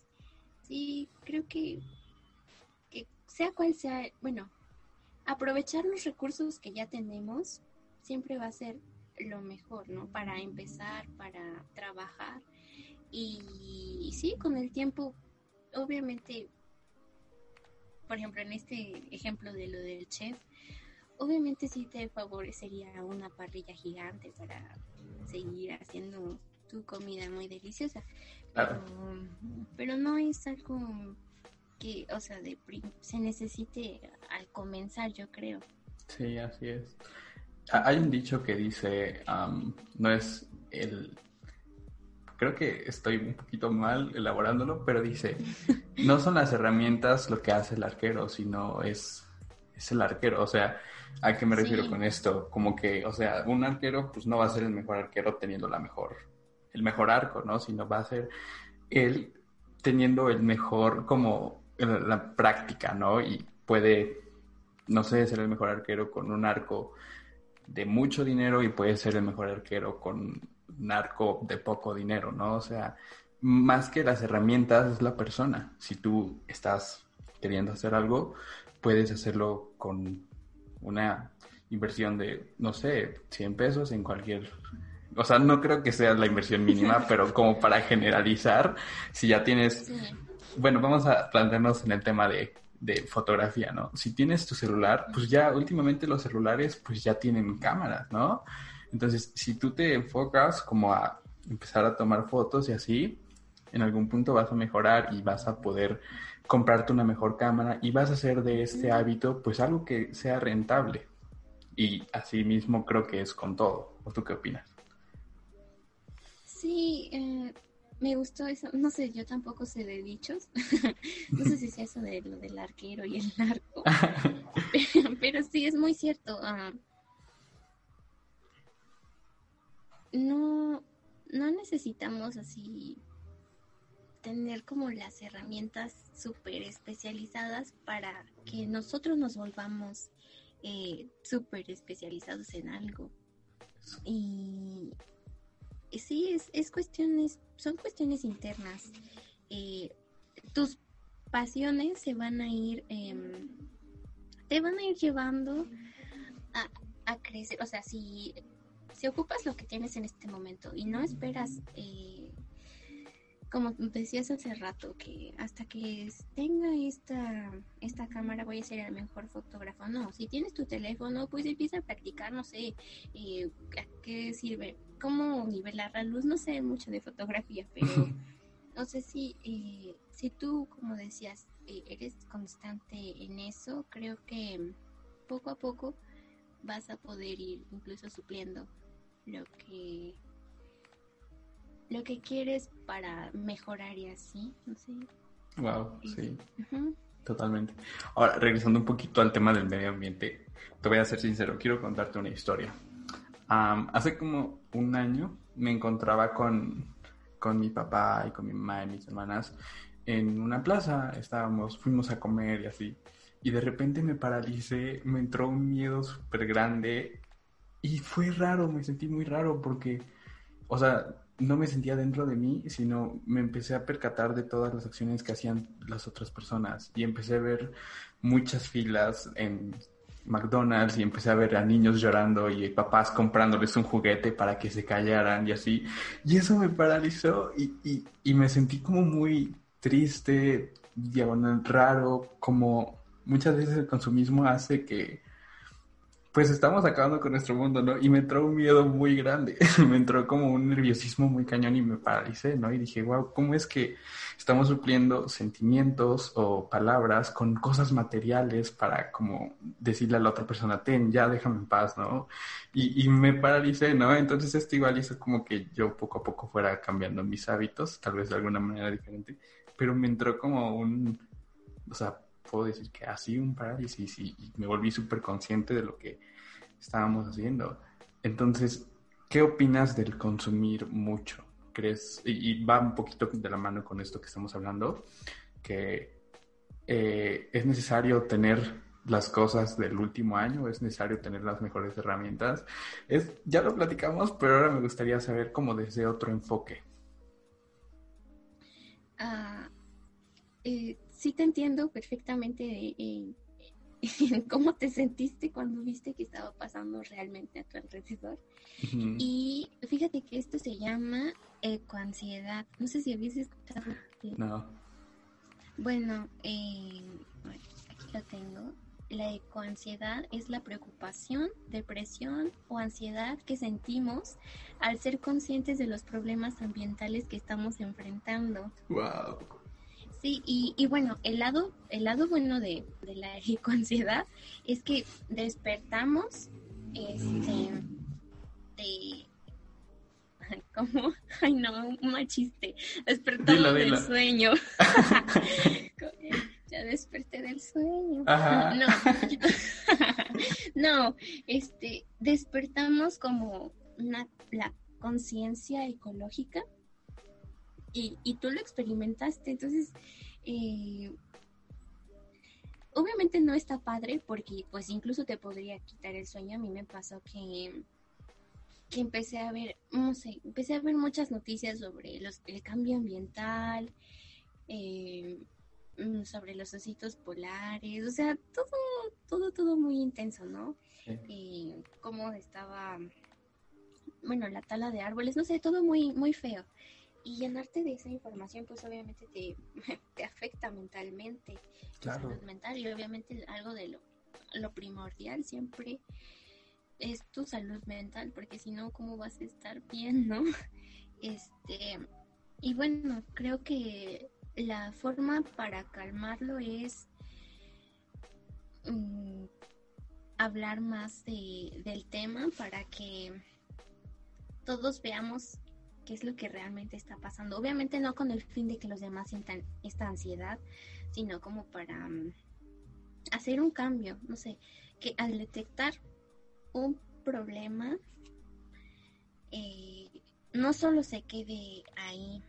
sí, creo que, que sea cual sea, bueno, aprovechar los recursos que ya tenemos siempre va a ser lo mejor, ¿no? Para empezar, para trabajar. Y, sí, con el tiempo, obviamente, por ejemplo, en este ejemplo de lo del chef, obviamente sí te favorecería una parrilla gigante para seguir haciendo tu comida muy deliciosa. Pero, pero no es algo que, o sea, de, se necesite al comenzar, yo creo. Sí, así es. Hay un dicho que dice, no es el... Creo que estoy un poquito mal elaborándolo, pero dice, <laughs> no son las herramientas lo que hace el arquero, sino es, es el arquero. O sea, ¿a qué me refiero con esto? Como que, o sea, un arquero pues no va a ser el mejor arquero teniendo la mejor, el mejor arco, ¿no? Sino va a ser él teniendo el mejor como la práctica, ¿no? Y puede, no sé, ser el mejor arquero con un arco de mucho dinero y puede ser el mejor arquero con un arco de poco dinero, ¿no? O sea, más que las herramientas es la persona. Si tú estás queriendo hacer algo, puedes hacerlo con una inversión de, no sé, 100 pesos en cualquier... O sea, no creo que sea la inversión mínima, <laughs> pero como para generalizar, si ya tienes... Bueno, vamos a plantearnos en el tema de de fotografía, ¿no? Si tienes tu celular, pues ya últimamente los celulares pues ya tienen cámaras, ¿no? Entonces, si tú te enfocas como a empezar a tomar fotos y así, en algún punto vas a mejorar y vas a poder comprarte una mejor cámara y vas a hacer de este hábito pues algo que sea rentable. Y así mismo creo que es con todo. ¿O tú qué opinas? Sí, eh, me gustó eso. No sé, yo tampoco sé de dichos. <laughs> no sé si es eso de lo del arquero y el narco. <laughs> pero, sí, es muy cierto. Ah, no, no necesitamos así tener como las herramientas súper especializadas para que nosotros nos volvamos eh, súper especializados en algo. Y, sí, es, es cuestiones, son cuestiones internas. Eh, tus pasiones se van a ir, em, te van a ir llevando a, a, crecer. O sea, si, si ocupas lo que tienes en este momento y no esperas eh, como decías hace rato, que hasta que tenga esta, esta cámara voy a ser el mejor fotógrafo. No, si tienes tu teléfono, pues empieza a practicar, no sé, eh, ¿a qué sirve? ¿Cómo nivelar la luz? No sé mucho de fotografía, <laughs> pero no sé si, eh, si tú, como decías, eh, eres constante en eso, creo que poco a poco vas a poder ir incluso supliendo lo que lo que quieres para mejorar y así, no sé. Wow, sí. Totalmente. Ahora, regresando un poquito al tema del medio ambiente, te voy a ser sincero, quiero contarte una historia. hace como un año me encontraba con, con mi papá y con mi mamá y mis hermanas en una plaza, estábamos, fuimos a comer y así, y de repente me paralicé, me entró un miedo súper grande y fue raro, me sentí muy raro porque, o sea, no me sentía dentro de mí, sino me empecé a percatar de todas las acciones que hacían las otras personas y empecé a ver muchas filas en McDonald's y empecé a ver a niños llorando y papás comprándoles un juguete para que se callaran y así. Y eso me paralizó y, y, y me sentí como muy triste, diagonal raro, como muchas veces el consumismo hace que pues estamos acabando con nuestro mundo, ¿no? Y me entró un miedo muy grande, <laughs> me entró como un nerviosismo muy cañón y me paralicé, ¿no? Y dije, wow, ¿cómo es que estamos supliendo sentimientos o palabras con cosas materiales para como decirle a la otra persona, ten, ya déjame en paz, ¿no? Y, y me paralicé, ¿no? Entonces esto igual hizo como que yo poco a poco fuera cambiando mis hábitos, tal vez de alguna manera diferente, pero me entró como un, o sea, puedo decir que así un parálisis y, me volví súper consciente de lo que estábamos haciendo. Entonces, ¿qué opinas del consumir mucho? ¿Crees? Y, va un poquito de la mano con esto que estamos hablando, que eh, es necesario tener las cosas del último año, es necesario tener las mejores herramientas. Es, ya lo platicamos, pero ahora me gustaría saber cómo desde otro enfoque. Ah, eh, sí te entiendo perfectamente eh, <laughs> cómo te sentiste cuando viste que estaba pasando realmente a tu alrededor. Y fíjate que esto se llama ecoansiedad. No sé si habías escuchado. No. Bueno, eh, aquí lo tengo. La ecoansiedad es la preocupación, depresión o ansiedad que sentimos al ser conscientes de los problemas ambientales que estamos enfrentando. Wow. Sí, y, y bueno, el lado, el lado bueno de, la ecoansiedad es que despertamos este de ¿cómo? Ay no, un mal chiste. Despertamos del sueño. <laughs> ya desperté del sueño. <laughs> No, <laughs> no, este, despertamos como una, la conciencia ecológica y, y, tú lo experimentaste, entonces, eh, obviamente no está padre porque pues incluso te podría quitar el sueño, a mí me pasó que que empecé a ver, no sé, empecé a ver muchas noticias sobre los, el cambio ambiental, eh, Mm, sobre los ositos polares, o sea, todo, todo, todo muy intenso, ¿no? Y cómo estaba, bueno, la tala de árboles, no sé, todo muy, muy feo. Y llenarte de esa información, pues obviamente te, <laughs> te afecta mentalmente, claro. salud mental, y obviamente algo de lo, lo primordial siempre es tu salud mental, porque si no, ¿cómo vas a estar bien, <laughs> no? Este, y bueno, creo que la forma para calmarlo es mm, hablar más de, del tema para que todos veamos qué es lo que realmente está pasando. Obviamente no con el fin de que los demás sientan esta ansiedad, sino como para mm, hacer un cambio, no sé, que al detectar un problema, eh, no solo se quede ahí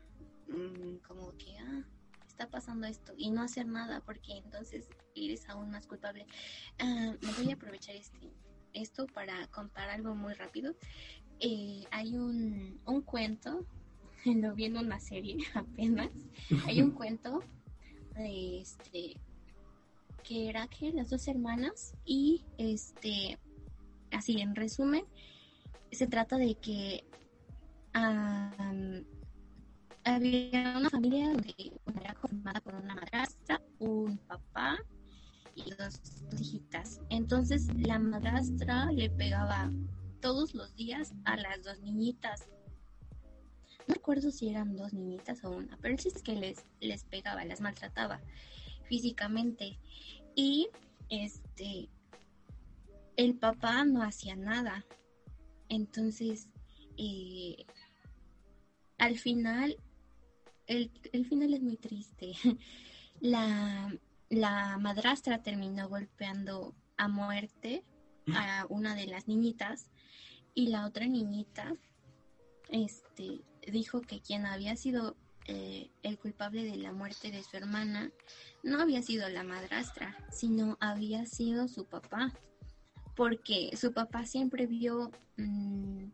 mm, como que, ah, está pasando esto y no hacer nada porque entonces eres aún más culpable. Ah, me voy a aprovechar este, esto para contar algo muy rápido. Eh, hay un, un cuento, <laughs> lo vi en una serie <laughs> apenas, hay un cuento de este que era que las dos hermanas y este así en resumen se trata de que había una familia donde era formada por una madrastra, un papá y dos, hijitas. Entonces la madrastra le pegaba todos los días a las dos niñitas. No recuerdo si eran dos niñitas o una, pero el es que les, les pegaba, las maltrataba físicamente. Y este el papá no hacía nada. Entonces, eh, al final el, final es muy triste. <laughs> La, la madrastra terminó golpeando a muerte a una de las niñitas y la otra niñita este, dijo que quien había sido eh, el culpable de la muerte de su hermana no había sido la madrastra, sino había sido su papá, porque su papá siempre vio mm,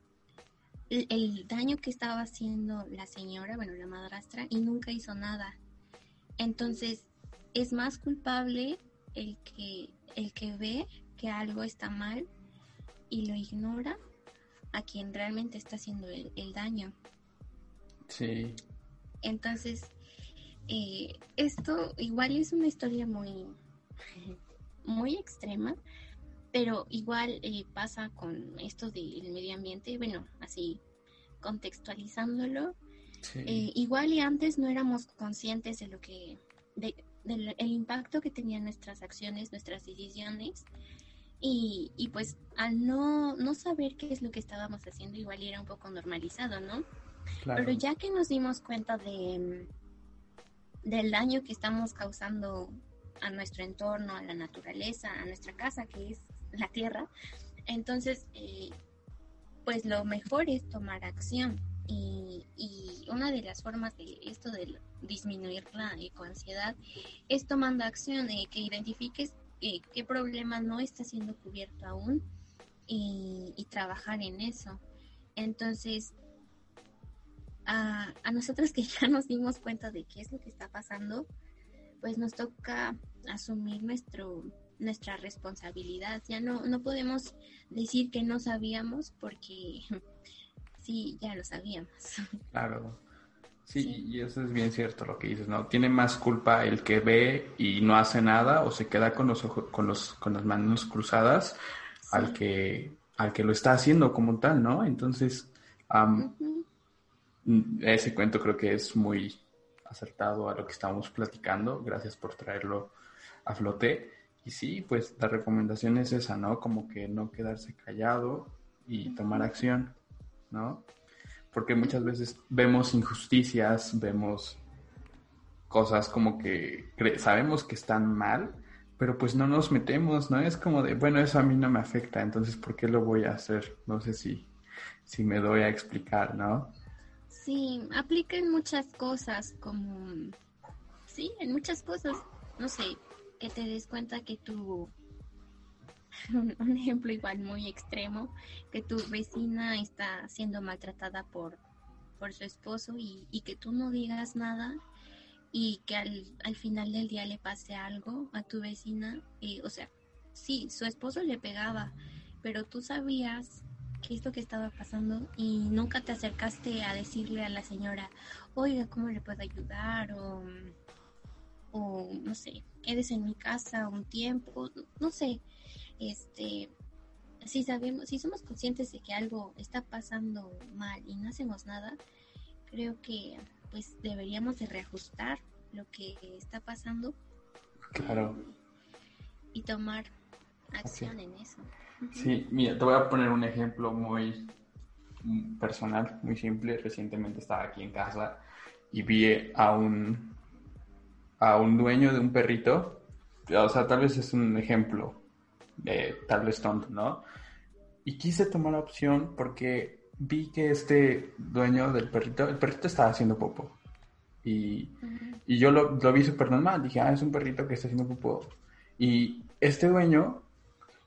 el, daño que estaba haciendo la señora, bueno, la madrastra, y nunca hizo nada. Entonces, es más culpable el que, el que ve que algo está mal y lo ignora a quien realmente está haciendo el, daño. Sí. Entonces, eh, esto igual es una historia muy, muy extrema, pero igual eh, pasa con esto del medio ambiente, bueno, así contextualizándolo, eh, igual y antes no éramos conscientes de lo que, de, del el impacto que tenían nuestras acciones, nuestras decisiones, y, y pues al no, no saber qué es lo que estábamos haciendo, igual era un poco normalizado, ¿no? Pero ya que nos dimos cuenta de del daño que estamos causando a nuestro entorno, a la naturaleza, a nuestra casa, que es la tierra. Entonces, eh, pues lo mejor es tomar acción. Y, una de las formas de esto de disminuir la ecoansiedad es tomando acción, eh, que identifiques qué, qué problema no está siendo cubierto aún y, y trabajar en eso. Entonces, a, a nosotros que <laughs> ya nos dimos cuenta de qué es lo que está pasando, pues nos toca asumir nuestro nuestra responsabilidad. Ya no, no podemos decir que no sabíamos porque <laughs> sí, ya lo sabíamos. Claro. Sí, y eso es bien cierto lo que dices, ¿no? Tiene más culpa el que ve y no hace nada o se queda con los ojos, con los, con las manos cruzadas al que, al que lo está haciendo como tal, ¿no? Entonces, ese cuento creo que es muy acertado a lo que estamos platicando. Gracias por traerlo a flote. Y sí, pues la recomendación es esa, ¿no? Como que no quedarse callado y tomar acción, ¿no? Porque muchas veces vemos injusticias, vemos cosas como que sabemos que están mal, pero pues no nos metemos, ¿no? Es como de, bueno, eso a mí no me afecta, entonces ¿por qué lo voy a hacer? No sé si, si me doy a explicar, ¿no? Sí, aplica en muchas cosas, como, sí, en muchas cosas, no sé, que te des cuenta que tu, <laughs> un, ejemplo igual muy extremo, que tu vecina está siendo maltratada por, por su esposo y, y que tú no digas nada y que al, al, final del día le pase algo a tu vecina, y, o sea, sí, su esposo le pegaba, pero tú sabías qué es lo que estaba pasando y nunca te acercaste a decirle a la señora, oiga, ¿cómo le puedo ayudar? O, o no sé, quedes en mi casa un tiempo, no sé, este, si sabemos, si somos conscientes de que algo está pasando mal y no hacemos nada, creo que pues deberíamos de reajustar lo que está pasando. Claro. Y, tomar acción en eso. Sí, mira, te voy a poner un ejemplo muy personal, muy simple. Recientemente estaba aquí en casa y vi a un a un dueño de un perrito, o sea, tal vez es un ejemplo, de, tal vez tonto, ¿no? Y quise tomar la opción porque vi que este dueño del perrito, el perrito estaba haciendo popo. Y, y yo lo, lo vi súper normal, dije, ah, es un perrito que está haciendo popo. Y este dueño,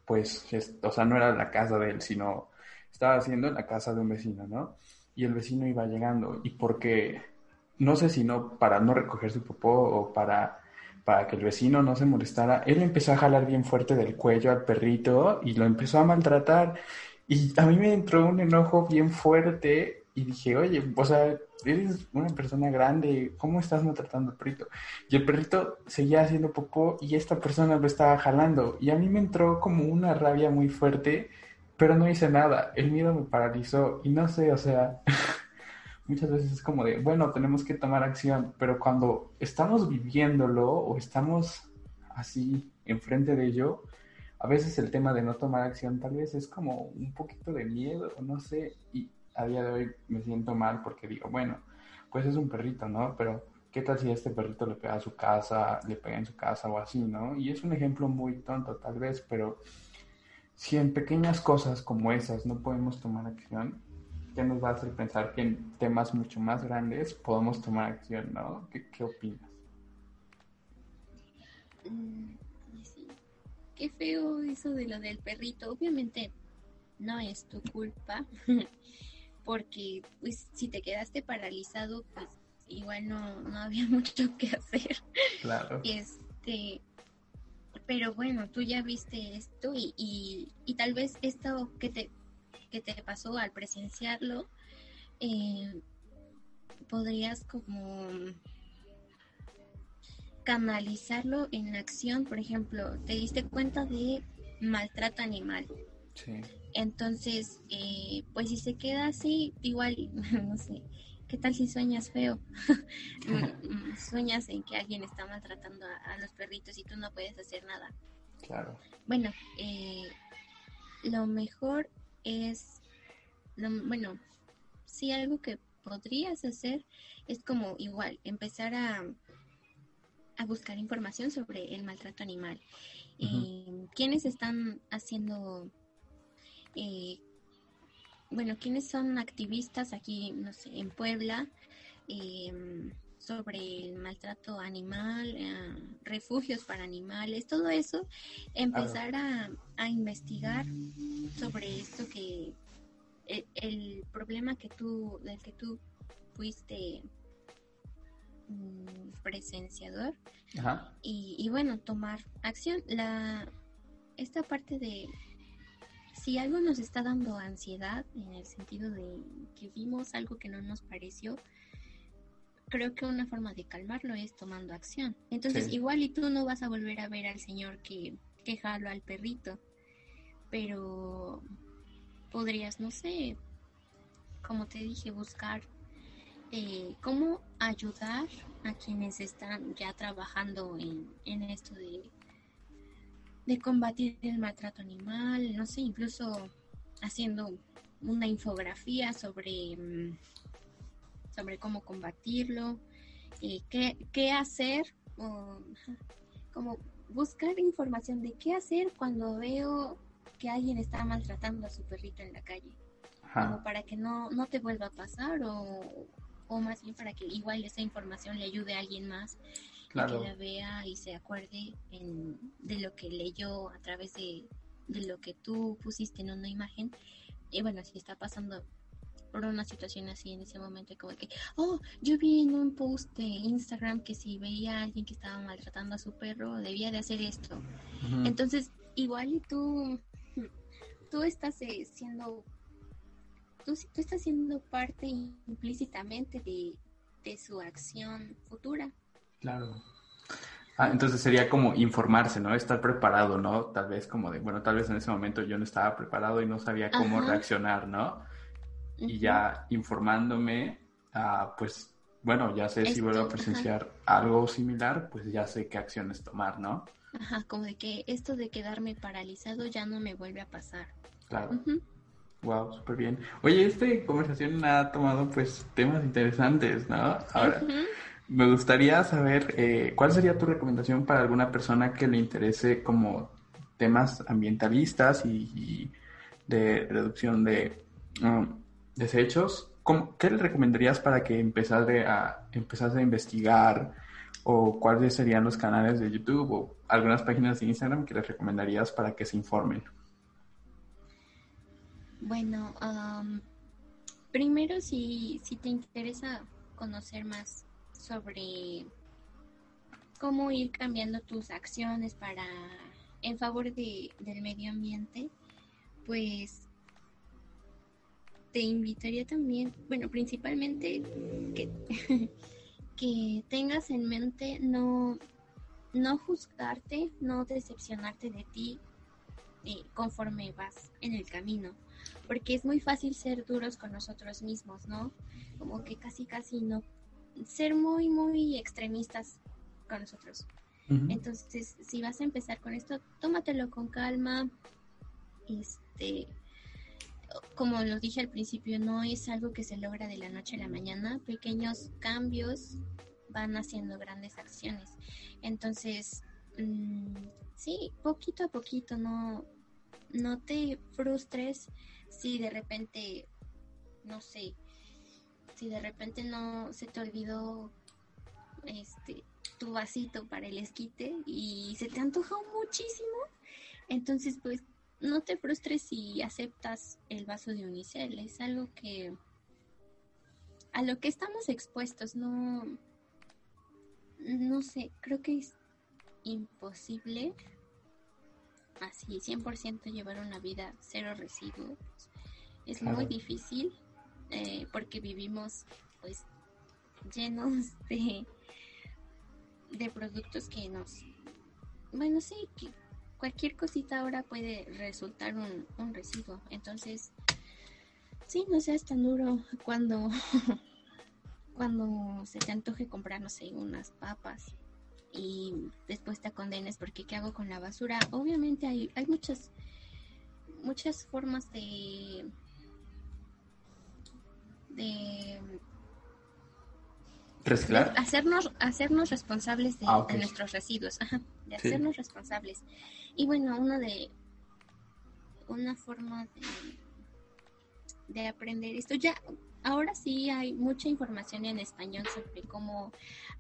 pues, o sea, no era la casa de él, sino estaba haciendo en la casa de un vecino, ¿no? Y el vecino iba llegando, y porque no sé si no para no recoger su popó o para, para que el vecino no se molestara, él empezó a jalar bien fuerte del cuello al perrito y lo empezó a maltratar. Y a mí me entró un enojo bien fuerte y dije, oye, o sea, eres una persona grande, ¿cómo estás maltratando al perrito? Y el perrito seguía haciendo popó y esta persona lo estaba jalando. Y a mí me entró como una rabia muy fuerte, pero no hice nada. El miedo me paralizó y no sé, o sea... <laughs> muchas veces es como de, bueno, tenemos que tomar acción, pero cuando estamos viviéndolo o estamos así enfrente de ello, a veces el tema de no tomar acción tal vez es como un poquito de miedo, no sé, y a día de hoy me siento mal porque digo, bueno, pues es un perrito, ¿no? Pero ¿qué tal si este perrito le pega a su casa, le pega en su casa o así, ¿no? Y es un ejemplo muy tonto tal vez, pero si en pequeñas cosas como esas no podemos tomar acción, nos va a hacer pensar que en temas mucho más grandes podemos tomar acción, ¿no? ¿Qué, opinas? Mm, qué feo eso de lo del perrito. Obviamente no es tu culpa, <laughs> porque pues si te quedaste paralizado, pues igual no, no había <laughs> mucho que hacer. Claro. Este, pero bueno, tú ya viste esto y, y, y tal vez esto que te que te pasó al presenciarlo, eh, podrías como canalizarlo en acción, por ejemplo, te diste cuenta de maltrato animal. Sí. Entonces, eh, pues si se queda así, igual, <laughs> no sé, ¿qué tal si sueñas feo? <laughs> Mm, mm, sueñas en que alguien está maltratando a, los perritos y tú no puedes hacer nada. Claro. Bueno, eh, lo mejor es, bueno, sí algo que podrías hacer es como igual, empezar a, a buscar información sobre el maltrato animal. Eh, ¿Quiénes están haciendo, eh, bueno, quiénes son activistas aquí, no sé, en Puebla? Eh, sobre el maltrato animal, eh, refugios para animales, todo eso, empezar a, investigar sobre esto que e, el, problema que tú, del que tú fuiste mm, presenciador Y, y bueno, tomar acción. La, esta parte de si algo nos está dando ansiedad en el sentido de que vimos algo que no nos pareció, creo que una forma de calmarlo es tomando acción. Entonces, igual y tú no vas a volver a ver al señor que, que jaló al perrito, pero podrías, no sé, como te dije, buscar eh, cómo ayudar a quienes están ya trabajando en, en esto de, de combatir el maltrato animal, no sé, incluso haciendo una infografía sobre mm, sobre cómo combatirlo, y qué, qué hacer, como buscar información de qué hacer cuando veo que alguien está maltratando a su perrito en la calle. Como para que no, no te vuelva a pasar o, o más bien para que igual esa información le ayude a alguien más que la vea y se acuerde de lo que leyó a través de, de lo que tú pusiste en una imagen. Y bueno, si está pasando por una situación así en ese momento, como que, oh, yo vi en un post de Instagram que si veía a alguien que estaba maltratando a su perro, debía de hacer esto. Entonces, igual y tú, tú estás eh, siendo, tú, tú, estás siendo parte implícitamente de, de su acción futura. Claro. Ah, entonces sería como informarse, ¿no? Estar preparado, ¿no? Tal vez como de, bueno, tal vez en ese momento yo no estaba preparado y no sabía cómo reaccionar, ¿no? Y ya informándome, uh, pues bueno, ya sé si vuelvo a presenciar algo similar, pues ya sé qué acciones tomar, ¿no? Ajá, como de que esto de quedarme paralizado ya no me vuelve a pasar. Claro. Wow, súper bien. Oye, esta conversación ha tomado pues temas interesantes, ¿no? Ahora, me gustaría saber eh, cuál sería tu recomendación para alguna persona que le interese como temas ambientalistas y, de reducción de um, desechos, ¿qué le recomendarías para que empezase a, investigar? ¿O cuáles serían los canales de YouTube o algunas páginas de Instagram que les recomendarías para que se informen? Bueno, primero si, si te interesa conocer más sobre cómo ir cambiando tus acciones para en favor de, del medio ambiente, pues te invitaría también, bueno, principalmente que, <laughs> que tengas en mente no, no juzgarte, no decepcionarte de ti eh, conforme vas en el camino, porque es muy fácil ser duros con nosotros mismos, ¿no? Como que casi, casi no, ser muy, muy extremistas con nosotros. Entonces, si vas a empezar con esto, tómatelo con calma, este, como lo dije al principio, no es algo que se logra de la noche a la mañana. Pequeños cambios van haciendo grandes acciones. Entonces, mm, sí, poquito a poquito, no, no te frustres si de repente, no sé, si de repente no se te olvidó este tu vasito para el esquite y se te antojó muchísimo. Entonces, pues no te frustres si aceptas el vaso de unicel, es algo que a lo que estamos expuestos, no no sé, creo que es imposible así 100% llevar una vida cero residuos. Es muy difícil eh, porque vivimos pues llenos de de productos que nos bueno sí que cualquier cosita ahora puede resultar un, un residuo. Entonces, sí, no seas tan duro cuando, <laughs> cuando se te antoje comprar, no sé, unas papas y después te condenes porque ¿qué hago con la basura? Obviamente hay, hay muchas, muchas formas de, de hacernos, hacernos responsables de, ah, nuestros residuos, de hacernos responsables. Y bueno, una de una forma de de aprender esto. Ya, ahora sí hay mucha información en español sobre cómo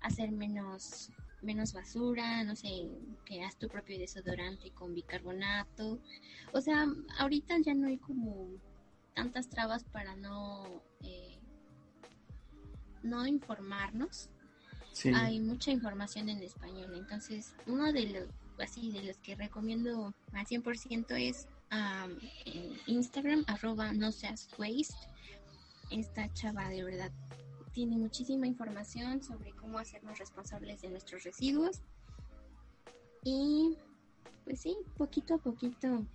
hacer menos menos basura, no sé, que haz tu propio desodorante con bicarbonato. O sea, ahorita ya no hay como tantas trabas para no eh, no informarnos. Hay mucha información en español, entonces uno de los así de los que recomiendo al 100% es Instagram, arroba no seas waste. Esta chava de verdad tiene muchísima información sobre cómo hacernos responsables de nuestros residuos. Y pues sí, poquito a poquito,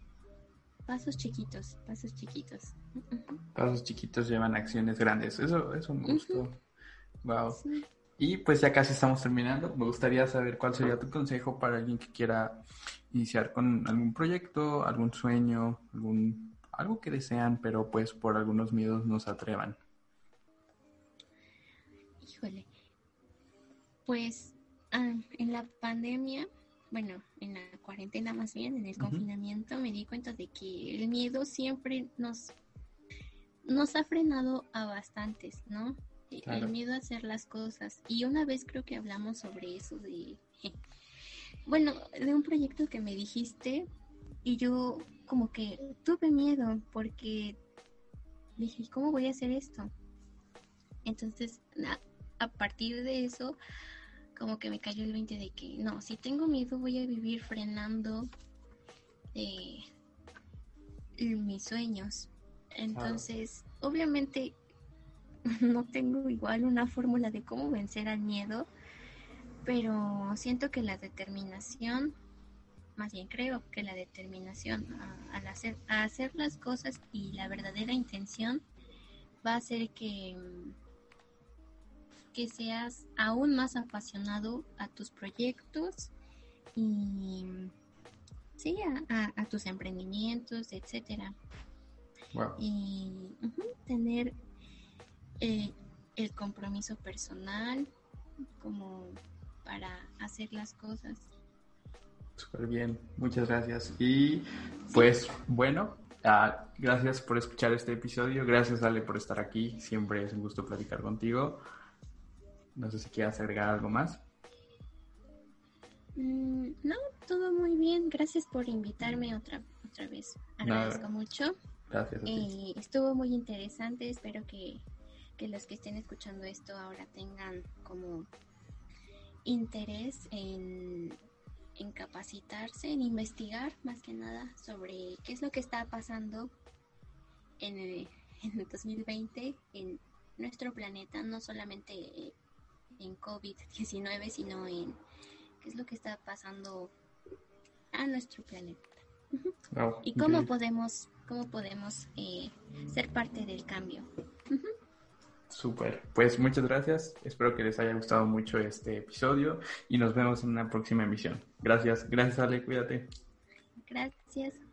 pasos chiquitos, pasos chiquitos. Pasos chiquitos llevan acciones grandes. Eso, eso me gustó. Wow. Y pues ya casi estamos terminando. Me gustaría saber cuál sería tu consejo para alguien que quiera iniciar con algún proyecto, algún sueño, algún algo que desean, pero pues por algunos miedos no se atrevan. Híjole. Pues ah, en la pandemia, bueno, en la cuarentena más bien, en el confinamiento, me di cuenta de que el miedo siempre nos nos ha frenado a bastantes, ¿no? El miedo a hacer las cosas. Y una vez creo que hablamos sobre eso de, <laughs> bueno, de un proyecto que me dijiste y yo como que tuve miedo porque dije, ¿cómo voy a hacer esto? Entonces, a, partir de eso, como que me cayó el 20 de que no, si tengo miedo voy a vivir frenando eh, mis sueños. Entonces, obviamente <laughs> no tengo igual una fórmula de cómo vencer al miedo, pero siento que la determinación, más bien creo que la determinación al hacer, a hacer las cosas y la verdadera intención va a hacer que, que seas aún más apasionado a tus proyectos y sí, a, tus emprendimientos, etcétera. Y tener eh, el compromiso personal como para hacer las cosas. Súper bien, muchas gracias. Y pues bueno, ah, gracias por escuchar este episodio, gracias Ale por estar aquí, siempre es un gusto platicar contigo. No sé si quieras agregar algo más. Mm, no, todo muy bien, gracias por invitarme otra, otra vez. Agradezco mucho. Gracias. Eh, estuvo muy interesante, espero que que los que estén escuchando esto ahora tengan como interés en, capacitarse, en investigar más que nada sobre qué es lo que está pasando en el, <laughs> en el 2020 en nuestro planeta, no solamente en COVID-19, sino en qué es lo que está pasando a nuestro planeta. y cómo podemos, cómo podemos eh, ser parte del cambio. Súper. Pues muchas gracias. Espero que les haya gustado mucho este episodio y nos vemos en una próxima emisión. Gracias. Gracias, Ale. Cuídate. Gracias.